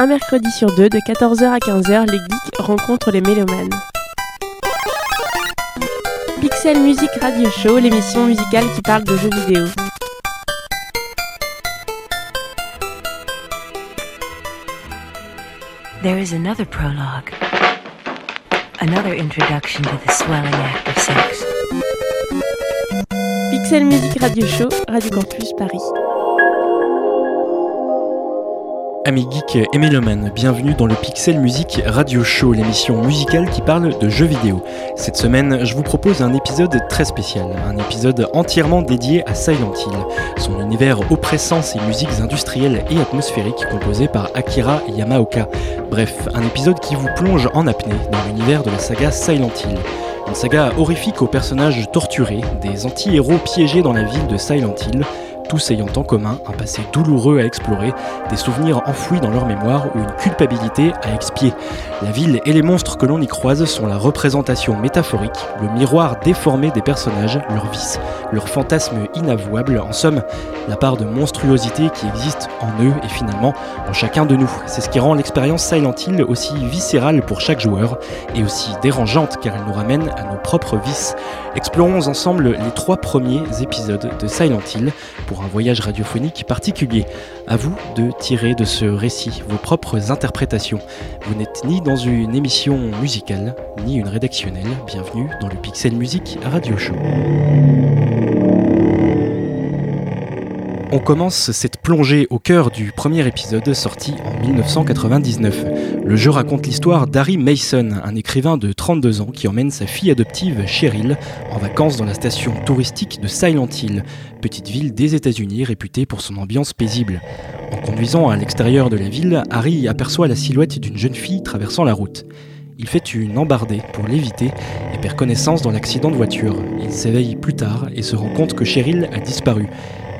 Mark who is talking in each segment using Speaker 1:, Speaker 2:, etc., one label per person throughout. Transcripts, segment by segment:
Speaker 1: un mercredi sur deux, de 14h à 15h, les geeks rencontrent les mélomanes. Pixel Music Radio Show, l'émission musicale qui parle de jeux vidéo.
Speaker 2: There is another prologue. Another introduction to the swelling act of sex.
Speaker 1: Pixel Music Radio Show, Radio Campus Paris.
Speaker 3: Amis geeks et mélomanes, bienvenue dans le Pixel Music Radio Show, l'émission musicale qui parle de jeux vidéo. Cette semaine, je vous propose un épisode très spécial, un épisode entièrement dédié à Silent Hill, son univers oppressant ses musiques industrielles et atmosphériques composées par Akira Yamaoka. Bref, un épisode qui vous plonge en apnée dans l'univers de la saga Silent Hill. Une saga horrifique aux personnages torturés, des anti-héros piégés dans la ville de Silent Hill, tous ayant en commun un passé douloureux à explorer, des souvenirs enfouis dans leur mémoire ou une culpabilité à expier. La ville et les monstres que l'on y croise sont la représentation métaphorique, le miroir déformé des personnages, leurs vices, leurs fantasmes inavouables, en somme, la part de monstruosité qui existe en eux et finalement en chacun de nous. C'est ce qui rend l'expérience Silent Hill aussi viscérale pour chaque joueur et aussi dérangeante car elle nous ramène à nos propres vices. Explorons ensemble les trois premiers épisodes de Silent Hill pour un voyage radiophonique particulier. À vous de tirer de ce récit vos propres interprétations. Vous n'êtes ni dans une émission musicale, ni une rédactionnelle. Bienvenue dans le Pixel Music Radio Show. On commence cette plongée au cœur du premier épisode sorti en 1999. Le jeu raconte l'histoire d'Harry Mason, un écrivain de 32 ans qui emmène sa fille adoptive Cheryl en vacances dans la station touristique de Silent Hill, petite ville des États-Unis réputée pour son ambiance paisible. En conduisant à l'extérieur de la ville, Harry aperçoit la silhouette d'une jeune fille traversant la route. Il fait une embardée pour l'éviter et perd connaissance dans l'accident de voiture. Il s'éveille plus tard et se rend compte que Cheryl a disparu.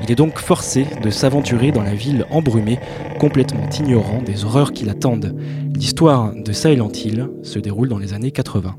Speaker 3: Il est donc forcé de s'aventurer dans la ville embrumée, complètement ignorant des horreurs qui l'attendent. L'histoire de Silent Hill se déroule dans les années 80.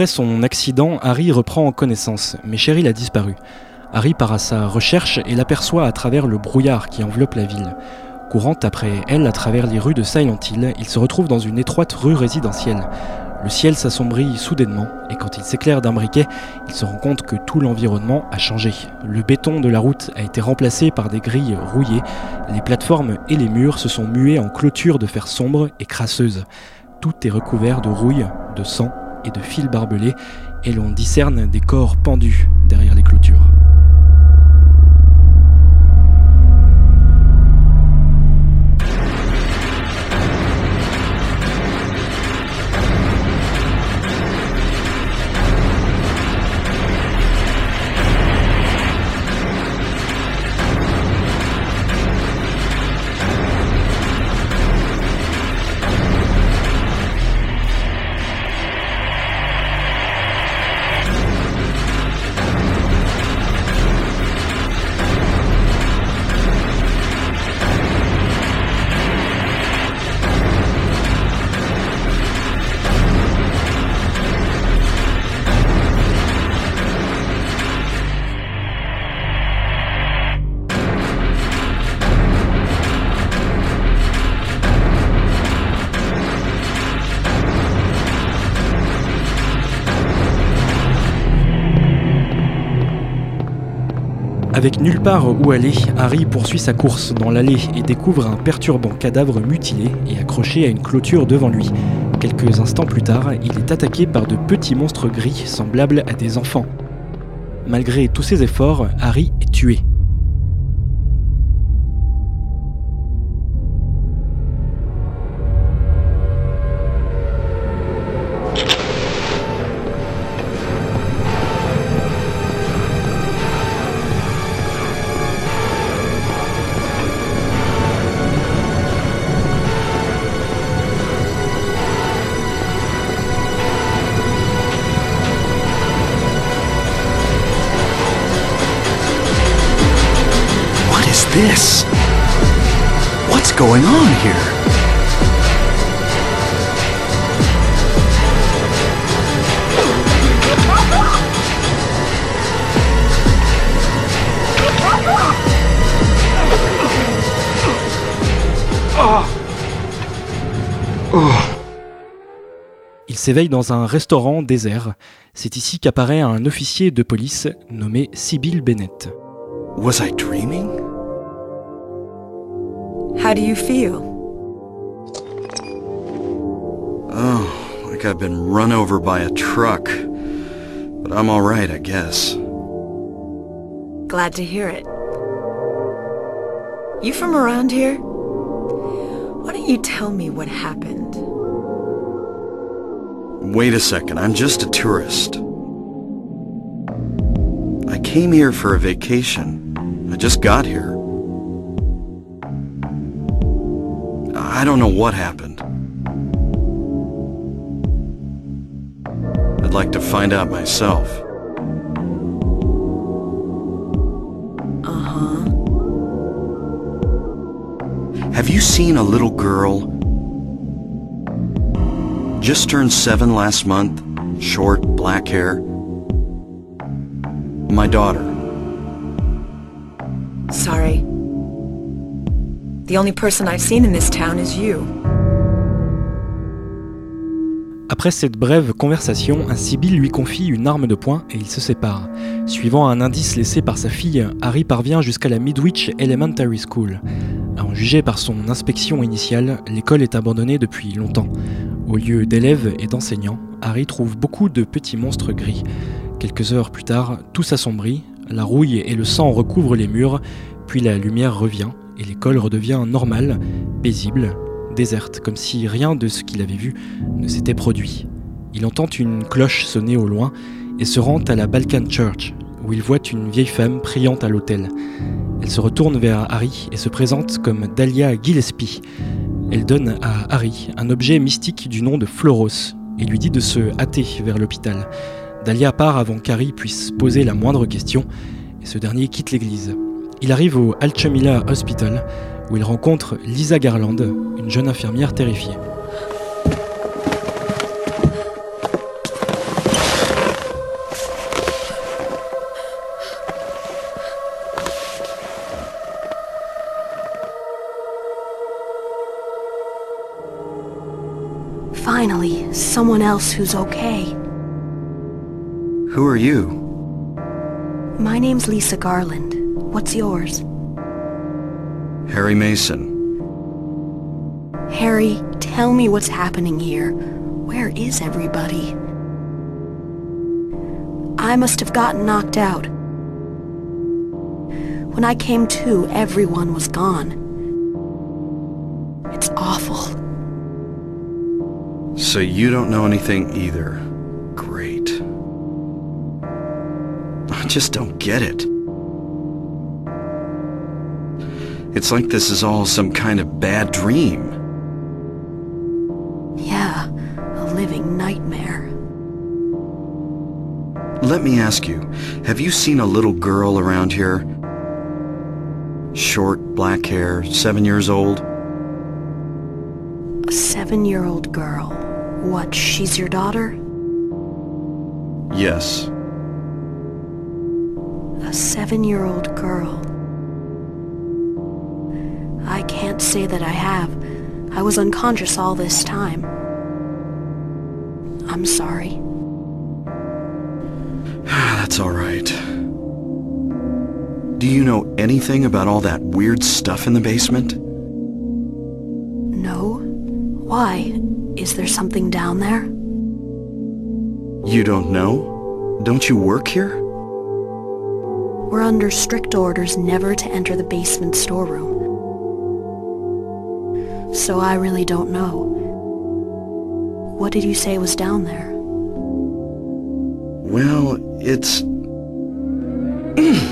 Speaker 3: Après son accident, Harry reprend connaissance, mais Cheryl a disparu. Harry part à sa recherche et l'aperçoit à travers le brouillard qui enveloppe la ville. Courant après elle à travers les rues de Silent Hill, il se retrouve dans une étroite rue résidentielle. Le ciel s'assombrit soudainement et quand il s'éclaire d'un briquet, il se rend compte que tout l'environnement a changé. Le béton de la route a été remplacé par des grilles rouillées, les plateformes et les murs se sont mués en clôtures de fer sombre et crasseuses. Tout est recouvert de rouille, de sang et de fils barbelés et l'on discerne des corps pendus derrière les clôtures. Avec nulle part où aller, Harry poursuit sa course dans l'allée et découvre un perturbant cadavre mutilé et accroché à une clôture devant lui. Quelques instants plus tard, il est attaqué par de petits monstres gris semblables à des enfants. Malgré tous ses efforts, Harry est tué.
Speaker 4: This? What's going on here?
Speaker 3: Il s'éveille dans un restaurant désert. C'est ici qu'apparaît un officier de police nommé Sybil Bennett.
Speaker 4: Was I dreaming?
Speaker 5: How do you feel?
Speaker 4: Oh, like I've been run over by a truck. But I'm alright, I guess.
Speaker 5: Glad to hear it. You from around here? Why don't you tell me what happened?
Speaker 4: Wait a second, I'm just a tourist. I came here for a vacation. I just got here. I don't know what happened. I'd like to find out myself.
Speaker 5: Uh-huh.
Speaker 4: Have you seen a little girl? Just turned seven last month. Short, black hair. My daughter.
Speaker 5: Sorry. The only person I've seen in this town is you.
Speaker 3: Après cette brève conversation, un Sibyl lui confie une arme de poing et ils se séparent. Suivant un indice laissé par sa fille, Harry parvient jusqu'à la Midwich Elementary School. À en juger par son inspection initiale, l'école est abandonnée depuis longtemps. Au lieu d'élèves et d'enseignants, Harry trouve beaucoup de petits monstres gris. Quelques heures plus tard, tout s'assombrit, la rouille et le sang recouvrent les murs, puis la lumière revient et l'école redevient normale, paisible, déserte, comme si rien de ce qu'il avait vu ne s'était produit. Il entend une cloche sonner au loin et se rend à la Balkan Church, où il voit une vieille femme priant à l'autel. Elle se retourne vers Harry et se présente comme Dahlia Gillespie. Elle donne à Harry un objet mystique du nom de Floros et lui dit de se hâter vers l'hôpital. Dahlia part avant qu'Harry puisse poser la moindre question et ce dernier quitte l'église. Il arrive au Alchamila Hospital où il rencontre Lisa Garland, une jeune infirmière terrifiée.
Speaker 6: Finally, someone else who's okay.
Speaker 4: Who are you?
Speaker 6: My name's Lisa Garland. What's yours?
Speaker 4: Harry Mason.
Speaker 6: Harry, tell me what's happening here. Where is everybody? I must have gotten knocked out. When I came to, everyone was gone. It's awful.
Speaker 4: So you don't know anything either. Great. I just don't get it. It's like this is all some kind of bad dream.
Speaker 6: Yeah, a living nightmare.
Speaker 4: Let me ask you, have you seen a little girl around here? Short, black hair, seven years old?
Speaker 6: A seven-year-old girl. What, she's your daughter?
Speaker 4: Yes.
Speaker 6: A seven-year-old girl. I can't say that I have. I was unconscious all this time. I'm sorry.
Speaker 4: That's all right. Do you know anything about all that weird stuff in the basement?
Speaker 6: No? Why? Is there something down there?
Speaker 4: You don't know? Don't you work here?
Speaker 6: We're under strict orders never to enter the basement storeroom. So I really don't know. What did you say was down there?
Speaker 4: Well, it's...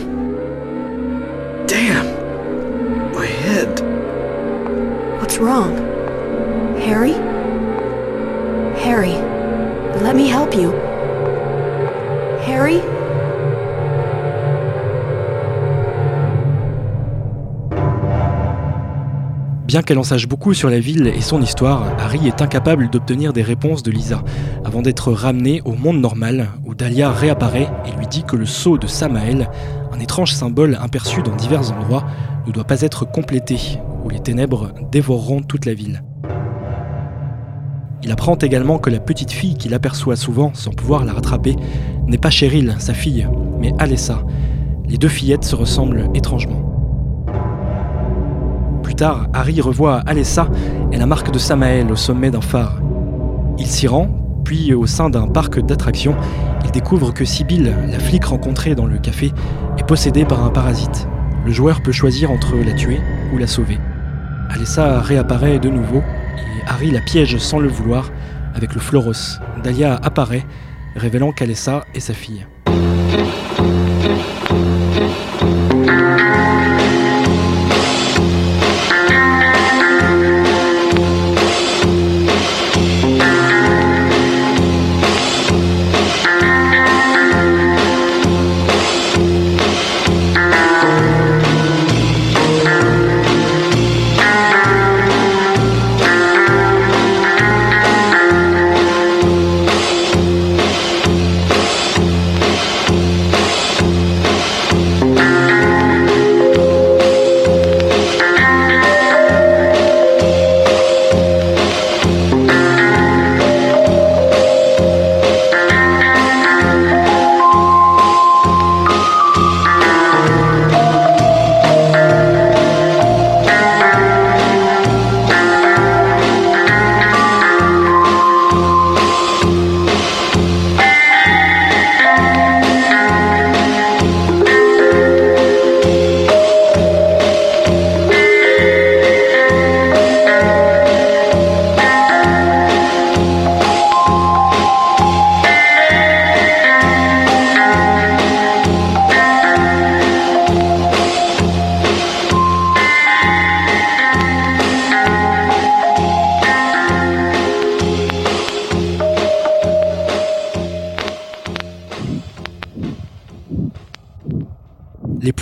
Speaker 3: Bien qu'elle en sache beaucoup sur la ville et son histoire, Harry est incapable d'obtenir des réponses de Lisa, avant d'être ramené au monde normal, où Dahlia réapparaît et lui dit que le sceau de Samael, un étrange symbole aperçu dans divers endroits, ne doit pas être complété, où les ténèbres dévoreront toute la ville. Il apprend également que la petite fille qu'il aperçoit souvent sans pouvoir la rattraper n'est pas Cheryl, sa fille, mais Alessa. Les deux fillettes se ressemblent étrangement. Tard, Harry revoit Alessa et la marque de Samael au sommet d'un phare. Il s'y rend, puis au sein d'un parc d'attractions, il découvre que Sibyl, la flic rencontrée dans le café, est possédée par un parasite. Le joueur peut choisir entre la tuer ou la sauver. Alessa réapparaît de nouveau et Harry la piège sans le vouloir avec le Floros. Dahlia apparaît, révélant qu'Alessa est sa fille.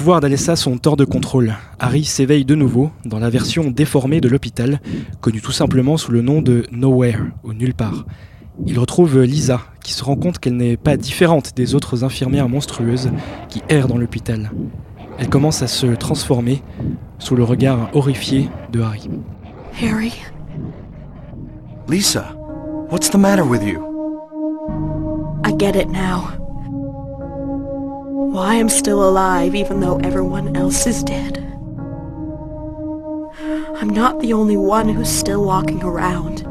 Speaker 3: Pouvoirs d'Alessa sont hors de contrôle. Harry s'éveille de nouveau dans la version déformée de l'hôpital, connue tout simplement sous le nom de Nowhere, ou nulle part. Il retrouve Lisa, qui se rend compte qu'elle n'est pas différente des autres infirmières monstrueuses qui errent dans l'hôpital. Elle commence à se transformer sous le regard horrifié de Harry.
Speaker 6: Harry?
Speaker 4: Lisa, What's the matter with you?
Speaker 6: I get it now. Why I'm still alive even though everyone else is dead. I'm not the only one who's still walking around.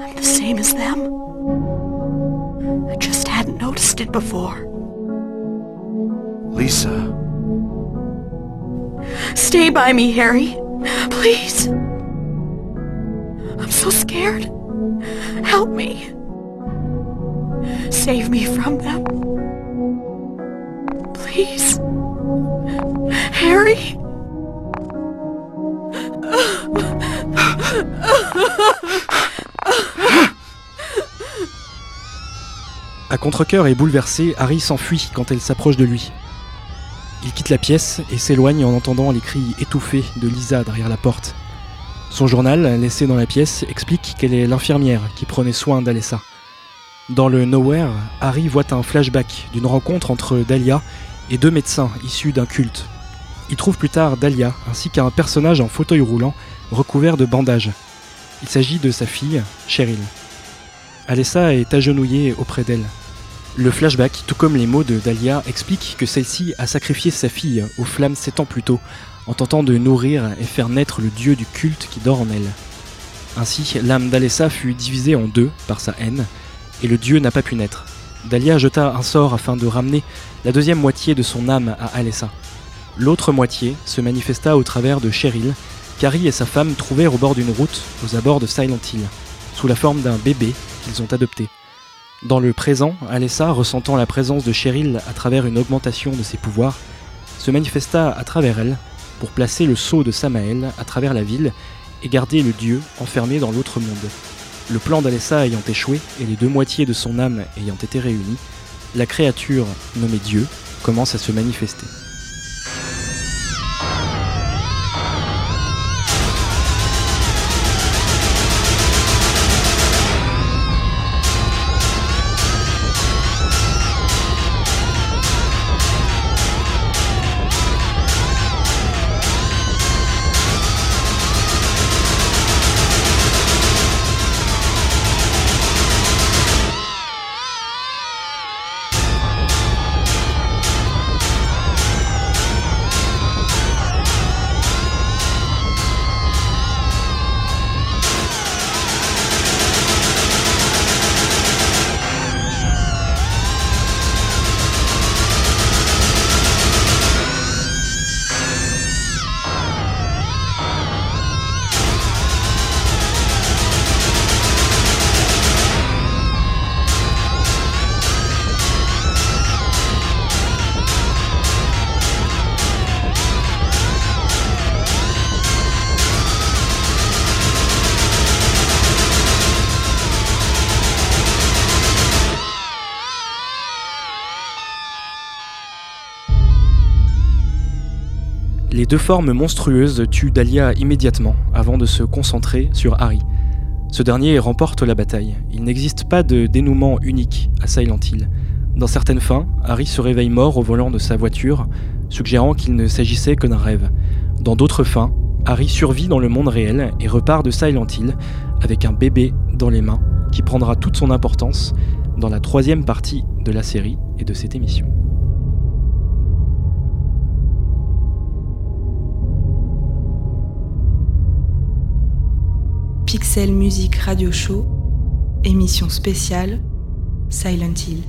Speaker 6: I'm the same as them. I just hadn't noticed it before.
Speaker 4: Lisa.
Speaker 6: Stay by me, Harry. Please. I'm so scared. Help me. Save me from them. Please. Harry?
Speaker 3: À contre-coeur et bouleversé, Harry s'enfuit quand elle s'approche de lui. Il quitte la pièce et s'éloigne en entendant les cris étouffés de Lisa derrière la porte. Son journal, laissé dans la pièce, explique qu'elle est l'infirmière qui prenait soin d'Alessa. Dans le Nowhere, Harry voit un flashback d'une rencontre entre Dahlia et deux médecins issus d'un culte. Il trouve plus tard Dahlia ainsi qu'un personnage en fauteuil roulant recouvert de bandages. Il s'agit de sa fille, Cheryl. Alessa est agenouillée auprès d'elle. Le flashback, tout comme les mots de Dahlia, explique que celle-ci a sacrifié sa fille aux flammes sept ans plus tôt, en tentant de nourrir et faire naître le dieu du culte qui dort en elle. Ainsi, l'âme d'Alessa fut divisée en deux par sa haine, et le dieu n'a pas pu naître. Dahlia jeta un sort afin de ramener la deuxième moitié de son âme à Alessa. L'autre moitié se manifesta au travers de Cheryl, qu'Harry et sa femme trouvèrent au bord d'une route aux abords de Silent Hill, sous la forme d'un bébé qu'ils ont adopté. Dans le présent, Alessa, ressentant la présence de Cheryl à travers une augmentation de ses pouvoirs, se manifesta à travers elle pour placer le sceau de Samael à travers la ville et garder le dieu enfermé dans l'autre monde. Le plan d'Alessa ayant échoué et les deux moitiés de son âme ayant été réunies, la créature nommée Dieu commence à se manifester. Deux formes monstrueuses tuent Dahlia immédiatement avant de se concentrer sur Harry. Ce dernier remporte la bataille. Il n'existe pas de dénouement unique à Silent Hill. Dans certaines fins, Harry se réveille mort au volant de sa voiture, suggérant qu'il ne s'agissait que d'un rêve. Dans d'autres fins, Harry survit dans le monde réel et repart de Silent Hill avec un bébé dans les mains qui prendra toute son importance dans la troisième partie de la série et de cette émission.
Speaker 7: Pixel Music Radio Show, émission spéciale Silent Hill.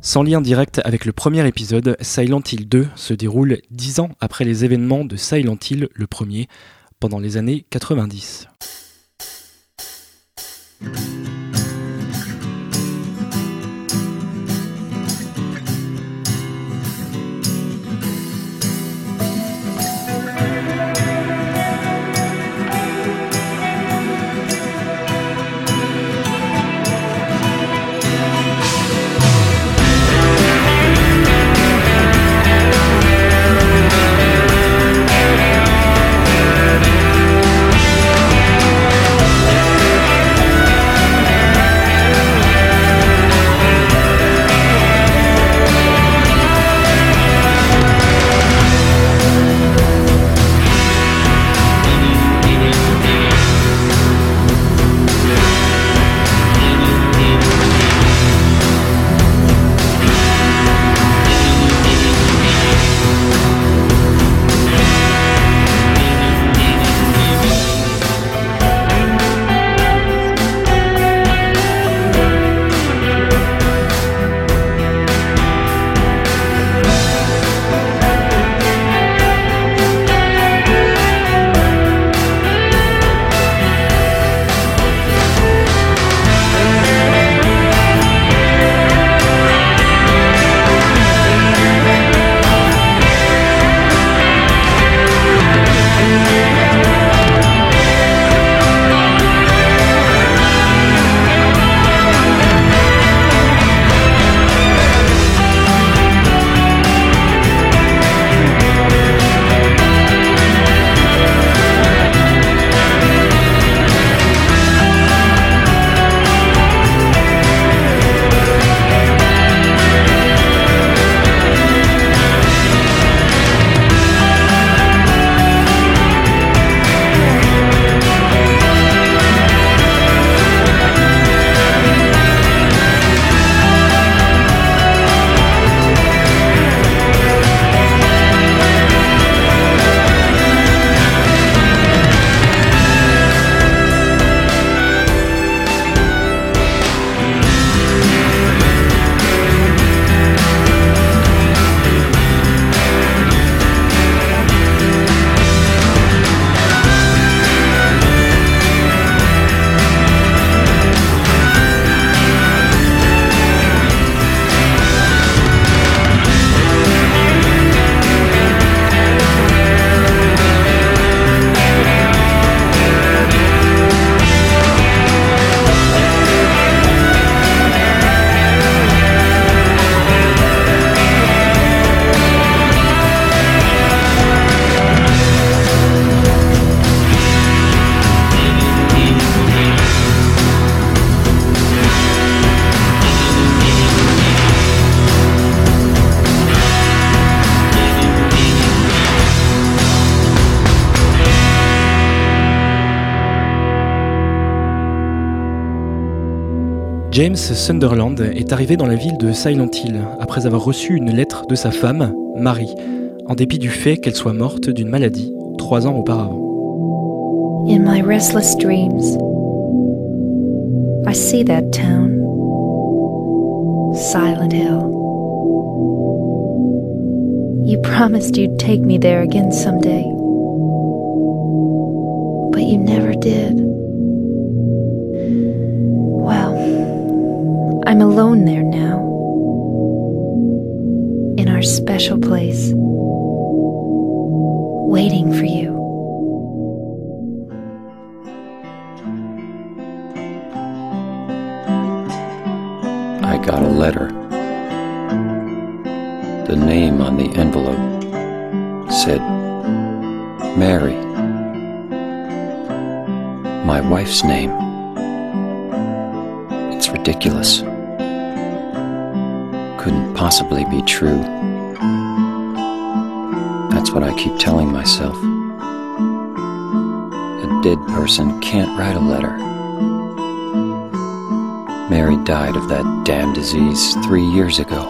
Speaker 3: Sans lien direct avec le premier épisode, Silent Hill 2 se déroule dix ans après les événements de Silent Hill le premier, pendant les années 90. James Sunderland est arrivé dans la ville de Silent Hill après avoir reçu une lettre de sa femme, Marie, en dépit du fait qu'elle soit morte d'une maladie trois ans auparavant.
Speaker 8: In my restless dreams, I see that town, Silent Hill. You promised you'd take me there again someday, but you never did. I'm alone there now, in our special place, waiting for you.
Speaker 9: I got a letter. The name on the envelope said Mary. My wife's name. It's ridiculous. Possibly be true. That's what I keep telling myself. A dead person can't write a letter. Mary died of that damn disease three years ago.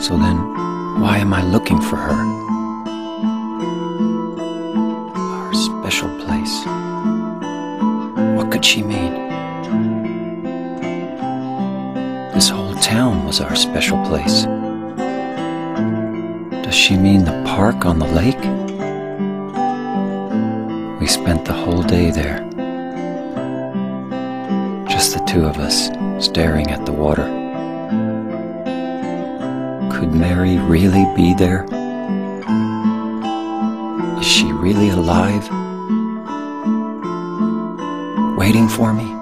Speaker 9: So then, why am I looking for her? Our special place. Does she mean the park on the lake? We spent the whole day there just the two of us staring at the water. Could Mary really be there? Is she really alive? Waiting for me?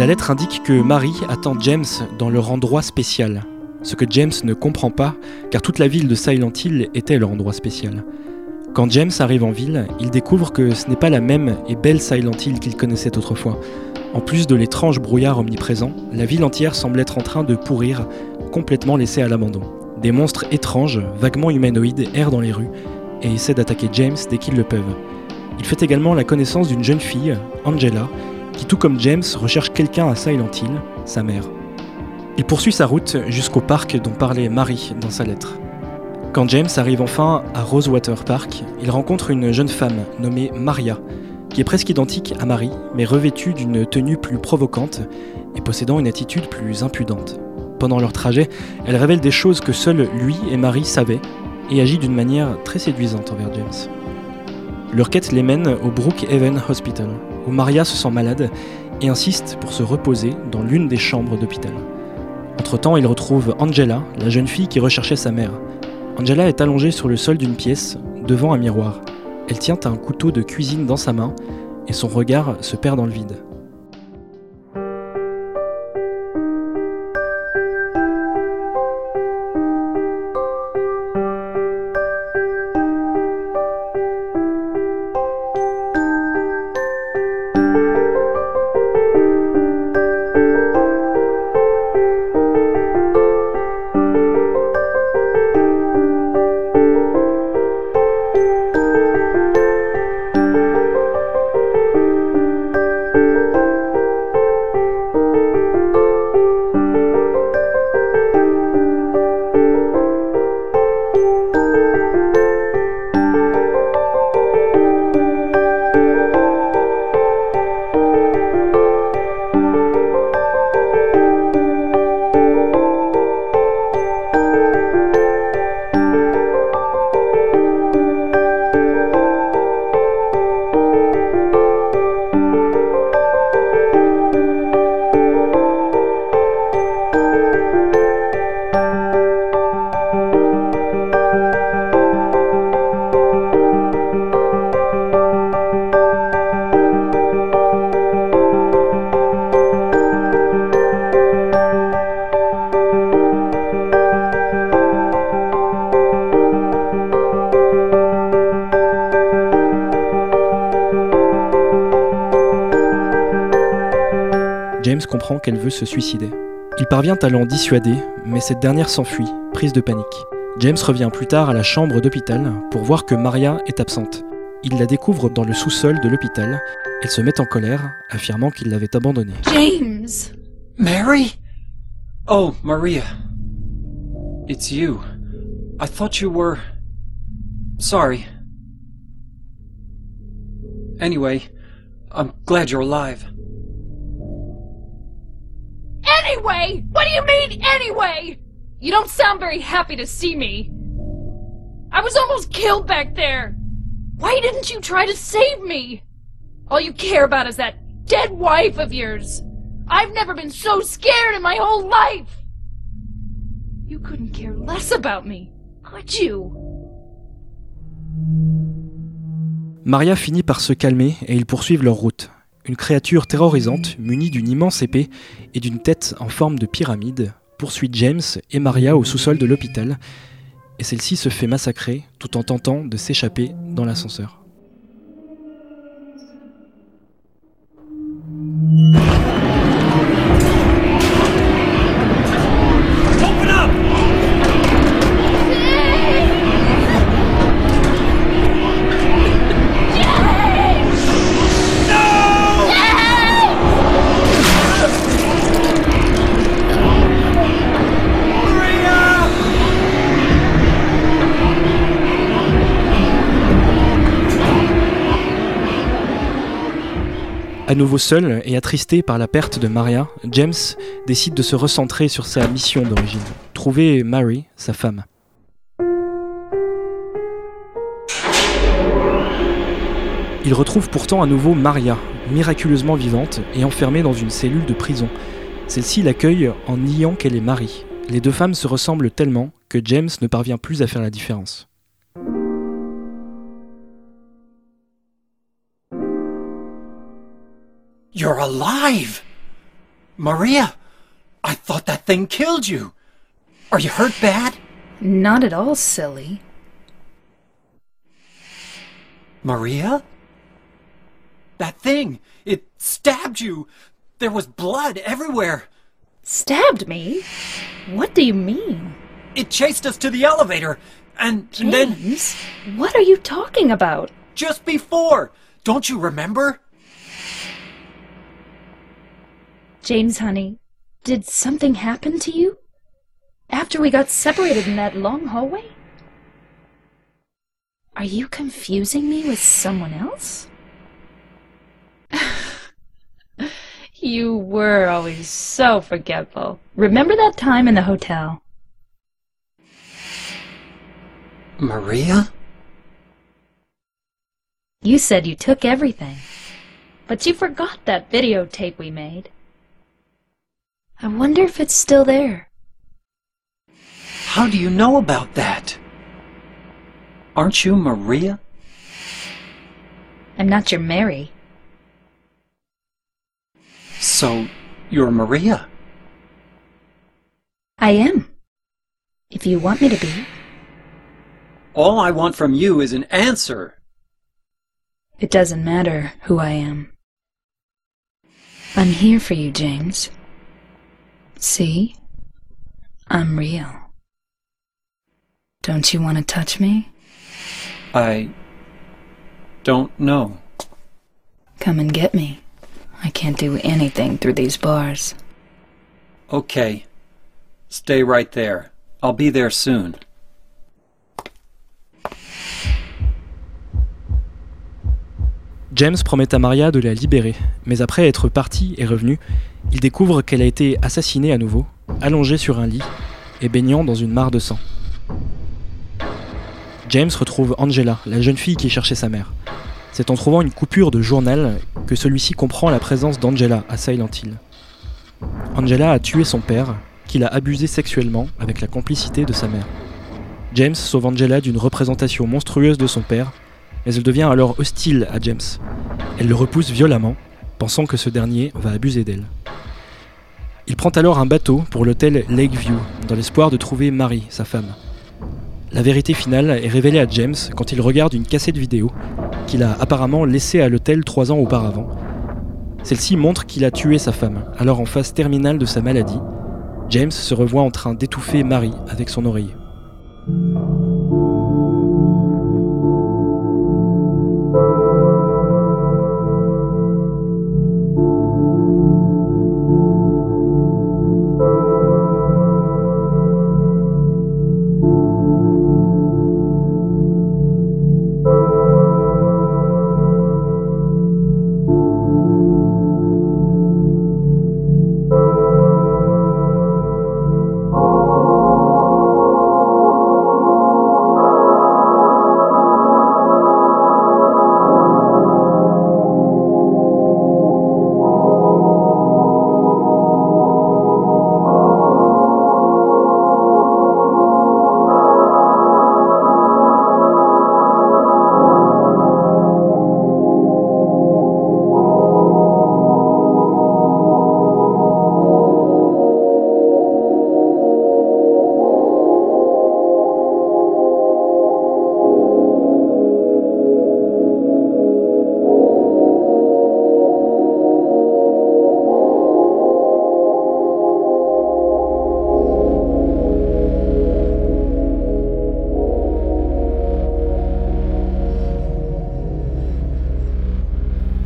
Speaker 3: La lettre indique que Marie attend James dans leur endroit spécial. Ce que James ne comprend pas, car toute la ville de Silent Hill était leur endroit spécial. Quand James arrive en ville, il découvre que ce n'est pas la même et belle Silent Hill qu'il connaissait autrefois. En plus de l'étrange brouillard omniprésent, la ville entière semble être en train de pourrir, complètement laissée à l'abandon. Des monstres étranges, vaguement humanoïdes, errent dans les rues et essaient d'attaquer James dès qu'ils le peuvent. Il fait également la connaissance d'une jeune fille, Angela, qui tout comme James recherche quelqu'un à Silent Hill, sa mère. Il poursuit sa route jusqu'au parc dont parlait Marie dans sa lettre. Quand James arrive enfin à Rosewater Park, il rencontre une jeune femme nommée Maria, qui est presque identique à Marie, mais revêtue d'une tenue plus provocante et possédant une attitude plus impudente. Pendant leur trajet, elle révèle des choses que seuls lui et Marie savaient et agit d'une manière très séduisante envers James. Leur quête les mène au Brookhaven Hospital, Maria se sent malade et insiste pour se reposer dans l'une des chambres d'hôpital. Entre-temps, il retrouve Angela, la jeune fille qui recherchait sa mère. Angela est allongée sur le sol d'une pièce, devant un miroir. Elle tient un couteau de cuisine dans sa main et son regard se perd dans le vide. Qu'elle veut se suicider. Il parvient à l'en dissuader, mais cette dernière s'enfuit, prise de panique. James revient plus tard à la chambre d'hôpital pour voir que Maria est absente. Il la découvre dans le sous-sol de l'hôpital Elle se met en colère, affirmant qu'il l'avait abandonnée.
Speaker 10: James!
Speaker 11: Mary? Oh, Maria. It's you. I thought you were. Sorry. Anyway, I'm glad you're alive.
Speaker 10: You don't sound very happy to see me. I was almost killed back there. Why didn't you try to save me? All you care about is that dead wife of yours. I've never been so scared in my whole life. You couldn't care less about me, could you?
Speaker 3: Maria finit par se calmer et ils poursuivent leur route. Une créature terrorisante, munie d'une immense épée et d'une tête en forme de pyramide, poursuit James et Maria au sous-sol de l'hôpital, et celle-ci se fait massacrer tout en tentant de s'échapper dans l'ascenseur. Nouveau seul et attristé par la perte de Maria, James décide de se recentrer sur sa mission d'origine, trouver Mary, sa femme. Il retrouve pourtant à nouveau Maria, miraculeusement vivante et enfermée dans une cellule de prison. Celle-ci l'accueille en niant qu'elle est Marie. Les deux femmes se ressemblent tellement que James ne parvient plus à faire la différence.
Speaker 11: You're alive! Maria! I thought that thing killed you! Are you hurt bad?
Speaker 8: Not at all, silly.
Speaker 11: Maria? That thing! It stabbed you! There was blood everywhere!
Speaker 8: Stabbed me? What do you mean?
Speaker 11: It chased us to the elevator, and, and then.
Speaker 8: James, what are you talking about?
Speaker 11: Just before! Don't you remember?
Speaker 8: James, honey, did something happen to you? After we got separated in that long hallway? Are you confusing me with someone else?
Speaker 10: You were always so forgetful. Remember that time in the hotel?
Speaker 11: Maria?
Speaker 8: You said you took everything, but you forgot that videotape we made. I wonder if it's still there.
Speaker 11: How do you know about that? Aren't you Maria?
Speaker 8: I'm not your Mary.
Speaker 11: So, you're Maria?
Speaker 8: I am. If you want me to be.
Speaker 11: All I want from you is an answer.
Speaker 8: It doesn't matter who I am. I'm here for you, James. See? I'm real. Don't you want to touch me?
Speaker 11: I don't know.
Speaker 8: Come and get me. I can't do anything through these bars.
Speaker 11: Okay. Stay right there. I'll be there soon.
Speaker 3: James promet à Maria de la libérer, mais après être parti et revenu, il découvre qu'elle a été assassinée à nouveau, allongée sur un lit et baignant dans une mare de sang. James retrouve Angela, la jeune fille qui cherchait sa mère. C'est en trouvant une coupure de journal que celui-ci comprend la présence d'Angela à Silent Hill. Angela a tué son père, qu'il a abusé sexuellement avec la complicité de sa mère. James sauve Angela d'une représentation monstrueuse de son père, mais elle devient alors hostile à James. Elle le repousse violemment, pensant que ce dernier va abuser d'elle. Il prend alors un bateau pour l'hôtel Lakeview, dans l'espoir de trouver Marie, sa femme. La vérité finale est révélée à James quand il regarde une cassette vidéo qu'il a apparemment laissée à l'hôtel trois ans auparavant. Celle-ci montre qu'il a tué sa femme, alors en phase terminale de sa maladie. James se revoit en train d'étouffer Marie avec son oreiller.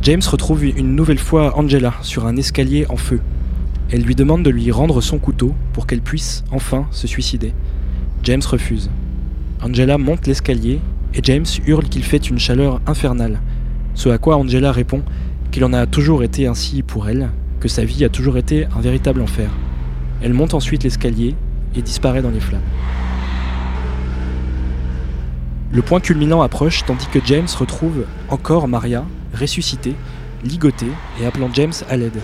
Speaker 3: James retrouve une nouvelle fois Angela sur un escalier en feu. Elle lui demande de lui rendre son couteau pour qu'elle puisse enfin se suicider. James refuse. Angela monte l'escalier et James hurle qu'il fait une chaleur infernale, ce à quoi Angela répond qu'il en a toujours été ainsi pour elle, que sa vie a toujours été un véritable enfer. Elle monte ensuite l'escalier et disparaît dans les flammes. Le point culminant approche tandis que James retrouve encore Maria, ressuscitée, ligotée et appelant James à l'aide.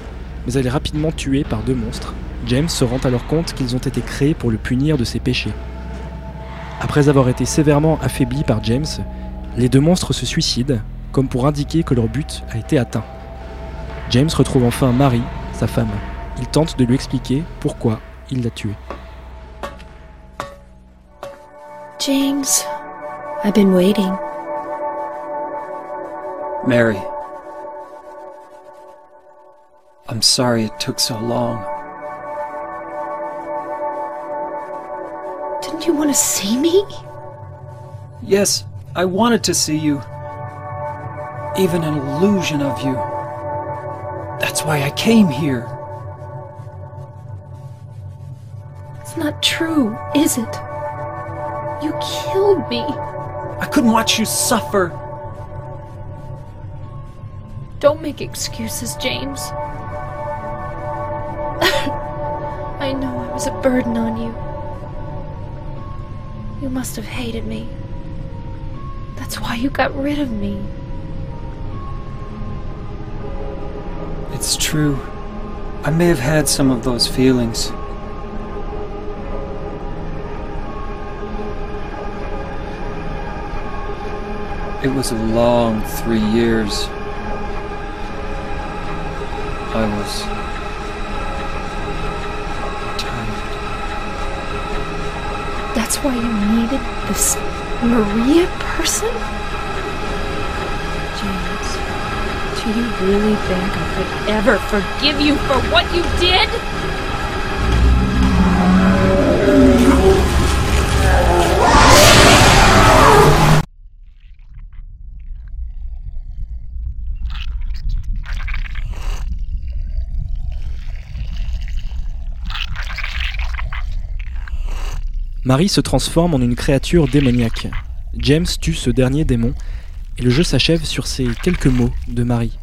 Speaker 3: Mais elle est rapidement tuée par deux monstres. James se rend alors compte qu'ils ont été créés pour le punir de ses péchés. Après avoir été sévèrement affaiblis par James, les deux monstres se suicident, comme pour indiquer que leur but a été atteint. James retrouve enfin Marie, sa femme. Il tente de lui expliquer pourquoi il l'a tuée.
Speaker 6: James, I've been waiting.
Speaker 9: Mary. I'm sorry it took so long.
Speaker 6: Didn't you want to see me?
Speaker 9: Yes, I wanted to see you. Even an illusion of you. That's why I came here.
Speaker 6: It's not true, is it? You killed me.
Speaker 9: I couldn't watch you suffer.
Speaker 6: Don't make excuses, James. I know I was a burden on you. You must have hated me. That's why you got rid of me.
Speaker 9: It's true. I may have had some of those feelings. It was a long three years. I was determined.
Speaker 6: That's why you needed this Maria person?
Speaker 12: James, do you really think I could ever forgive you for what you did?
Speaker 3: Marie se transforme en une créature démoniaque. James tue ce dernier démon et le jeu s'achève sur ces quelques mots de Marie.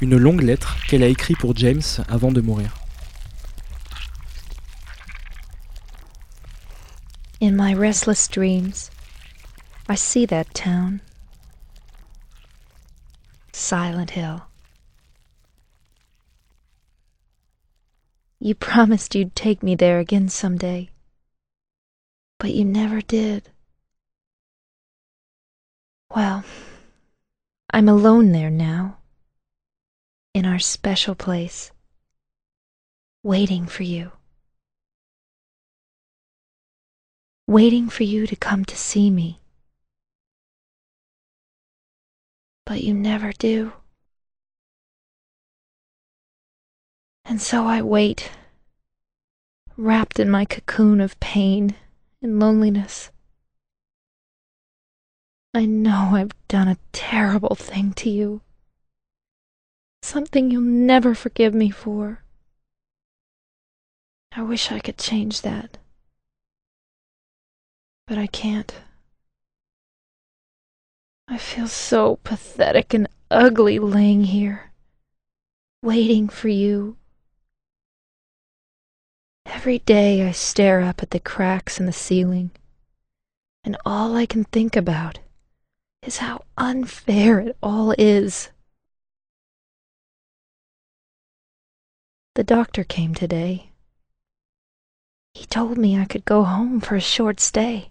Speaker 3: Une longue lettre qu'elle a écrite pour James avant de mourir.
Speaker 8: In my restless dreams, I see that town. Silent Hill. You promised you'd take me there again someday, but you never did. Well, I'm alone there now, in our special place, waiting for you. Waiting for you to come to see me. But you never do. And so I wait, wrapped in my cocoon of pain and loneliness. I know I've done a terrible thing to you. Something you'll never forgive me for. I wish I could change that. But I can't. I feel so pathetic and ugly laying here, waiting for you. Every day I stare up at the cracks in the ceiling, and all I can think about is how unfair it all is. The doctor came today. He told me I could go home for a short stay.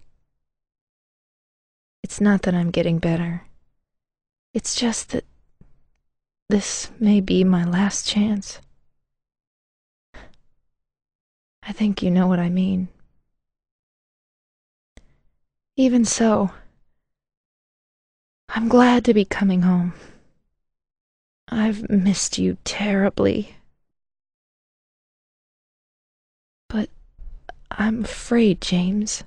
Speaker 8: It's not that I'm getting better. It's just that this may be my last chance. I think you know what I mean. Even so, I'm glad to be coming home. I've missed you terribly. But I'm afraid, James.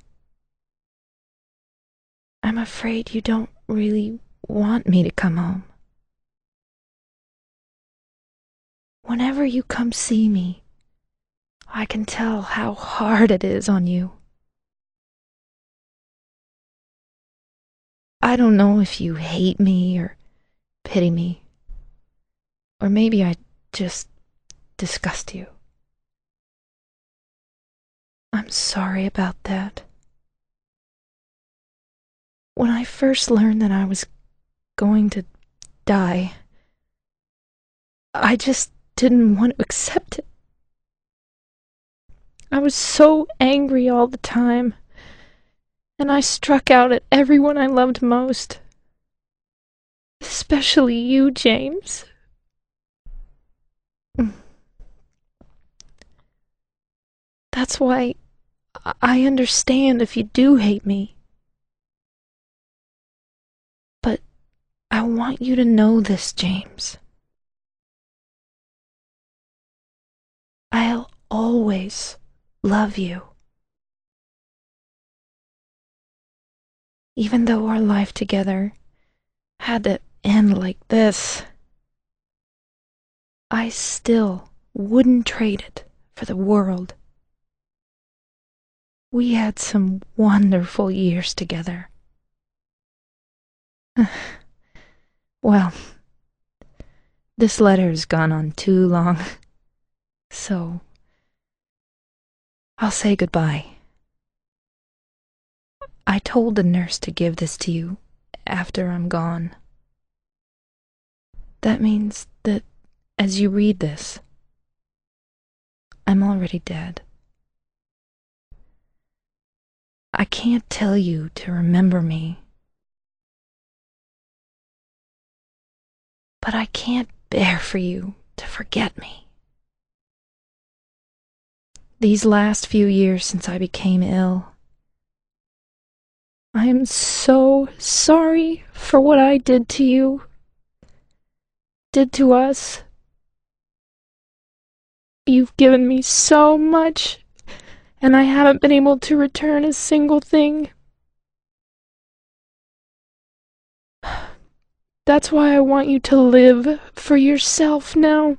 Speaker 8: I'm afraid you don't really want me to come home. Whenever you come see me, I can tell how hard it is on you. I don't know if you hate me or pity me, or maybe I just disgust you. I'm sorry about that. When I first learned that I was going to die, I just didn't want to accept it. I was so angry all the time, and I struck out at everyone I loved most. Especially you, James. That's why I understand if you do hate me. But I want you to know this, James. I'll always love you. Even though our life together had to end like this, I still wouldn't trade it for the world. We had some wonderful years together. well, this letter has gone on too long, so I'll say goodbye. I told the nurse to give this to you after I'm gone. That means that as you read this, I'm already dead. I can't tell you to remember me. But I can't bear for you to forget me. These last few years since I became ill, I am so sorry for what I did to you, did to us. You've given me so much and I haven't been able to return a single thing. That's why I want you to live for yourself now.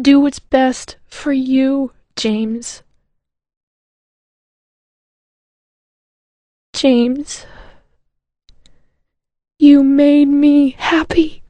Speaker 8: Do what's best for you, James. James, you made me happy.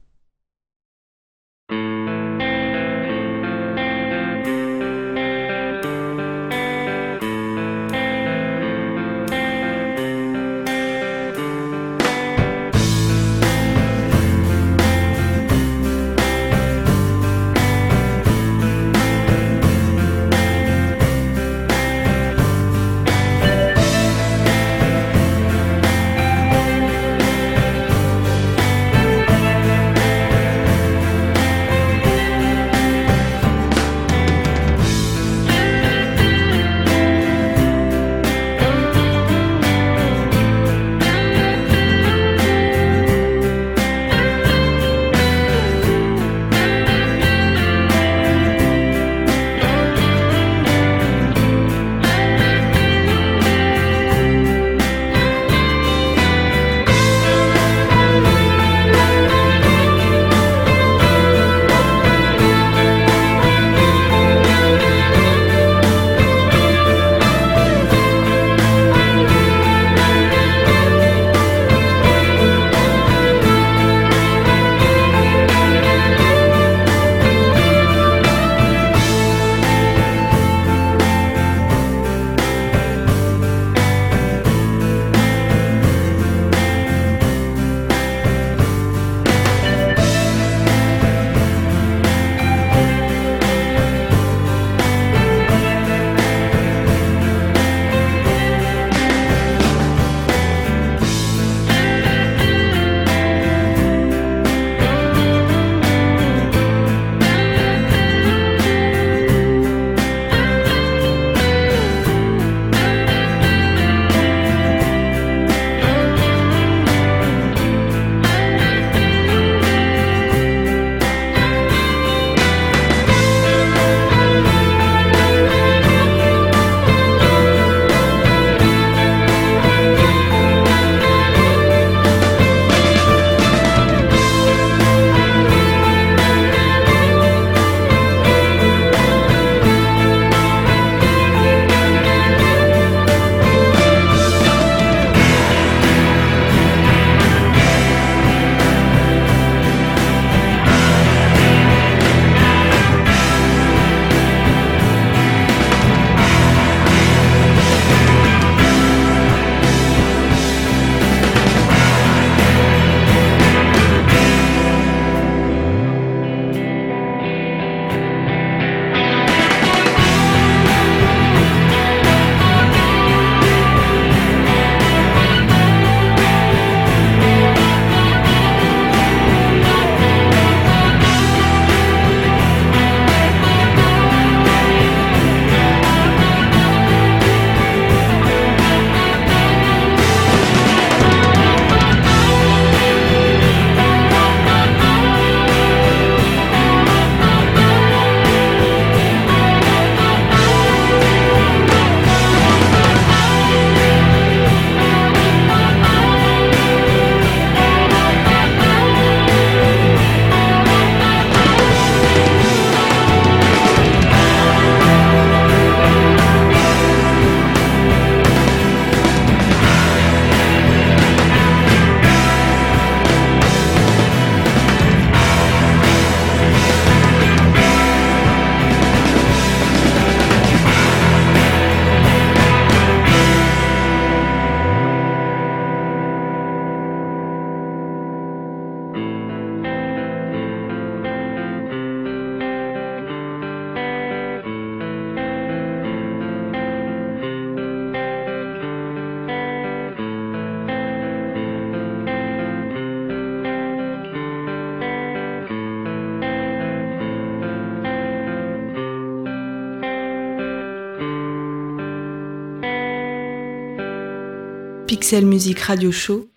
Speaker 7: Pixel Music Radio Show,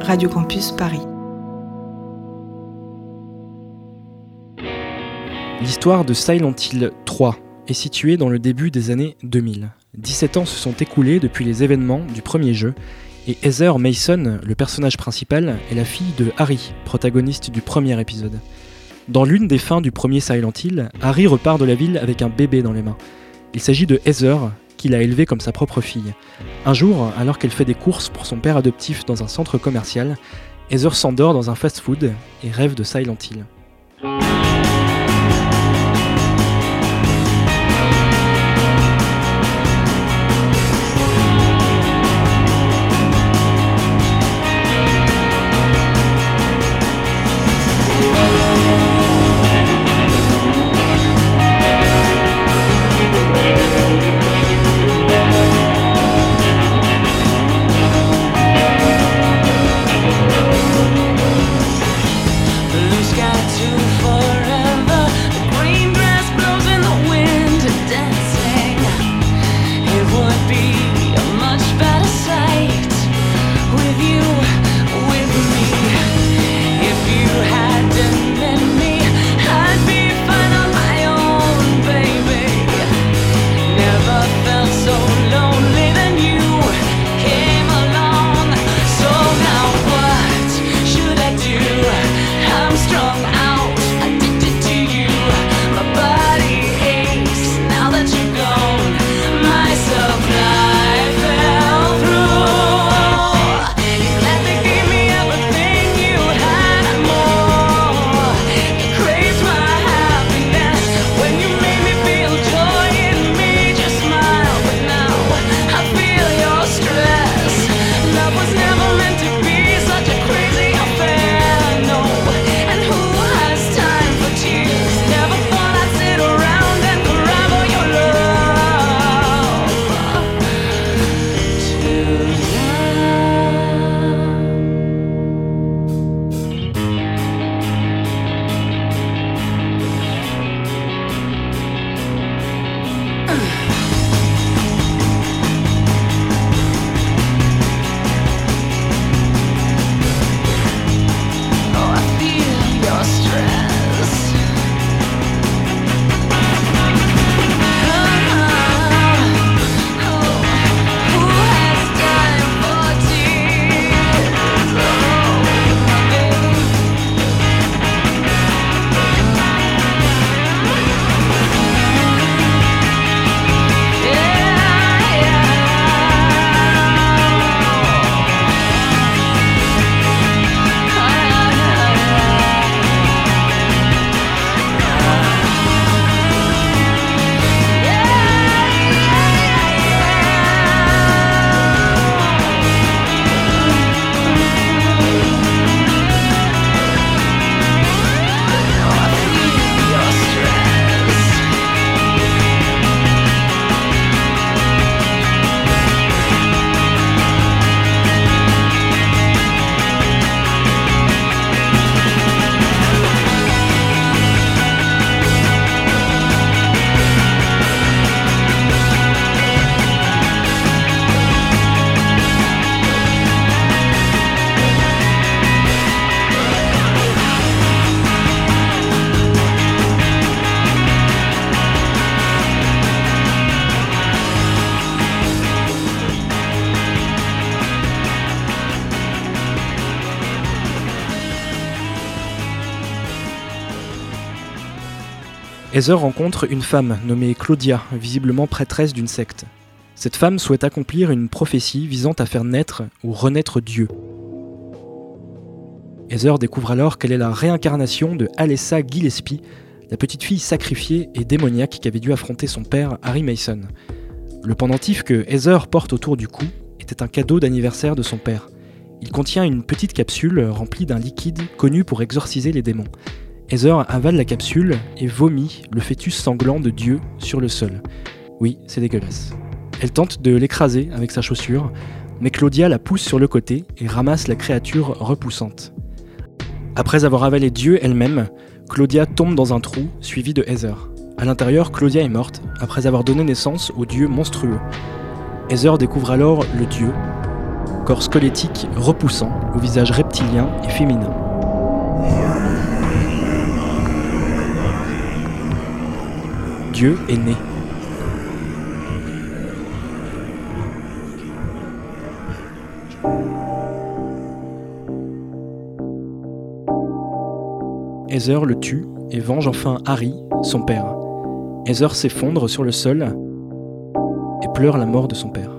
Speaker 7: Radio Campus Paris.
Speaker 13: L'histoire de Silent Hill 3 est située dans le début des années 2000. 17 ans se sont écoulés depuis les événements du premier jeu, et Heather Mason, le personnage principal, est la fille de Harry, protagoniste du premier épisode. Dans l'une des fins du premier Silent Hill, Harry repart de la ville avec un bébé dans les mains. Il s'agit de Heather, qu'il a élevé comme sa propre fille. Un jour, alors qu'elle fait des courses pour son père adoptif dans un centre commercial, Heather s'endort dans un fast-food et rêve de Silent Hill. Heather rencontre une femme nommée Claudia, visiblement prêtresse d'une secte. Cette femme souhaite accomplir une prophétie visant à faire naître ou renaître Dieu. Heather découvre alors qu'elle est la réincarnation de Alessa Gillespie, la petite fille sacrifiée et démoniaque qui avait dû affronter son père Harry Mason. Le pendentif que Heather porte autour du cou était un cadeau d'anniversaire de son père. Il contient une petite capsule remplie d'un liquide connu pour exorciser les démons. Heather avale la capsule et vomit le fœtus sanglant de Dieu sur le sol. Oui, c'est dégueulasse. Elle tente de l'écraser avec sa chaussure, mais Claudia la pousse sur le côté et ramasse la créature repoussante. Après avoir avalé Dieu elle-même, Claudia tombe dans un trou, suivi de Heather. À l'intérieur, Claudia est morte, après avoir donné naissance au dieu monstrueux. Heather découvre alors le dieu, corps squelettique repoussant, au visage reptilien et féminin. Dieu est né. Heather le tue et venge enfin Harry, son père. Heather s'effondre sur le sol et pleure la mort de son père.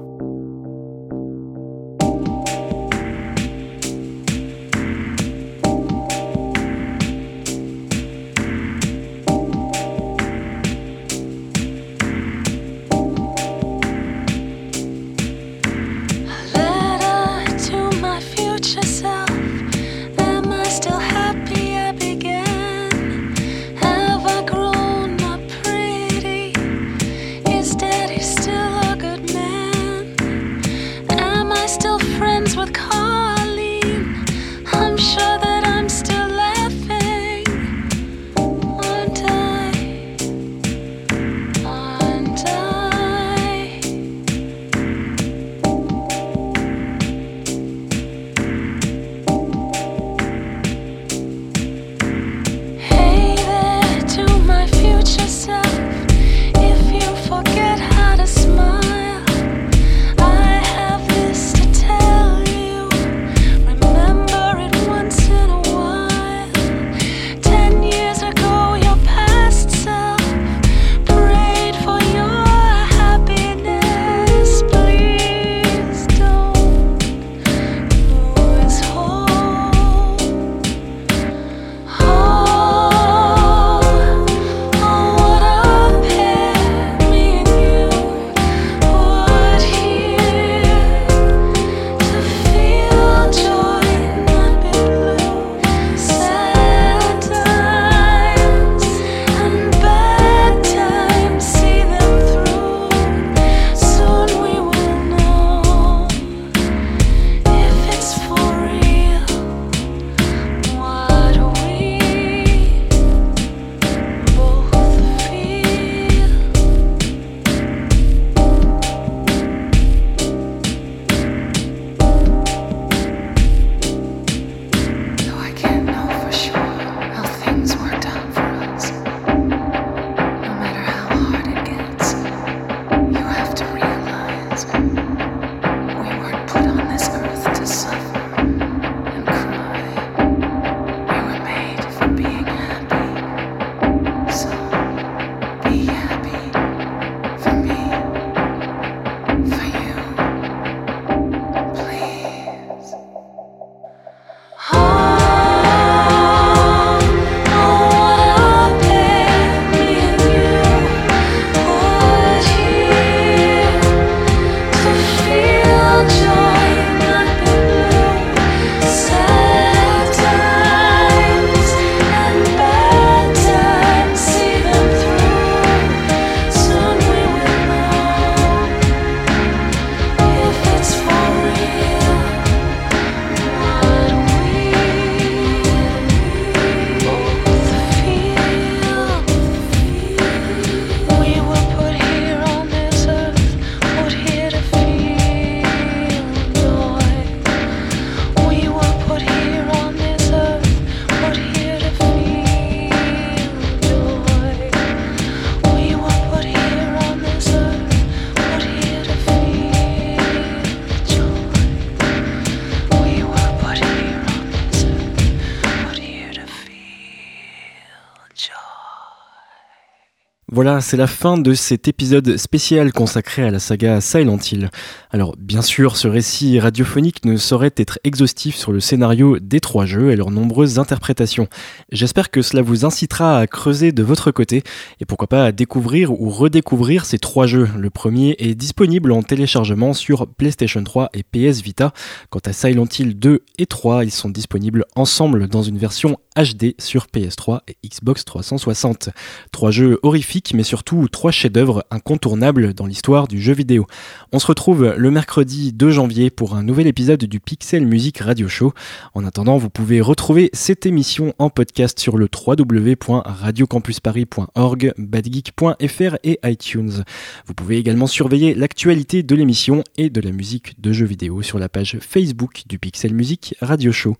Speaker 13: C'est la fin de cet épisode spécial consacré à la saga Silent Hill. Alors, bien sûr, ce récit radiophonique ne saurait être exhaustif sur le scénario des trois jeux et leurs nombreuses interprétations. J'espère que cela vous incitera à creuser de votre côté et pourquoi pas à découvrir ou redécouvrir ces trois jeux. Le premier est disponible en téléchargement sur PlayStation 3 et PS Vita. Quant à Silent Hill 2 et 3, ils sont disponibles ensemble dans une version HD sur PS3 et Xbox 360. Trois jeux horrifiques
Speaker 3: mais surtout trois chefs-d'œuvre incontournables dans l'histoire du jeu vidéo. On se retrouve le mercredi 2 janvier pour un nouvel épisode du Pixel Music Radio Show. En attendant, vous pouvez retrouver cette émission en podcast sur le www.radiocampusparis.org, badgeek.fr et iTunes. Vous pouvez également surveiller l'actualité de l'émission et de la musique de jeux vidéo sur la page Facebook du Pixel Music Radio Show.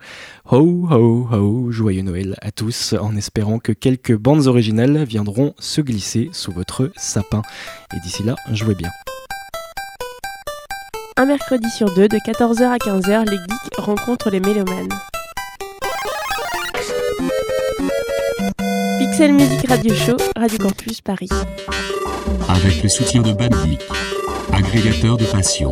Speaker 3: Ho ho ho, joyeux Noël à tous en espérant que quelques bandes originales viendront se glisser sous votre sapin. Et d'ici là, jouez bien.
Speaker 1: Un mercredi sur deux, de 14h à 15h, les geeks rencontrent les mélomanes. Pixel Music Radio Show, Radio Campus Paris.
Speaker 14: Avec le soutien de Geek, agrégateur de passion.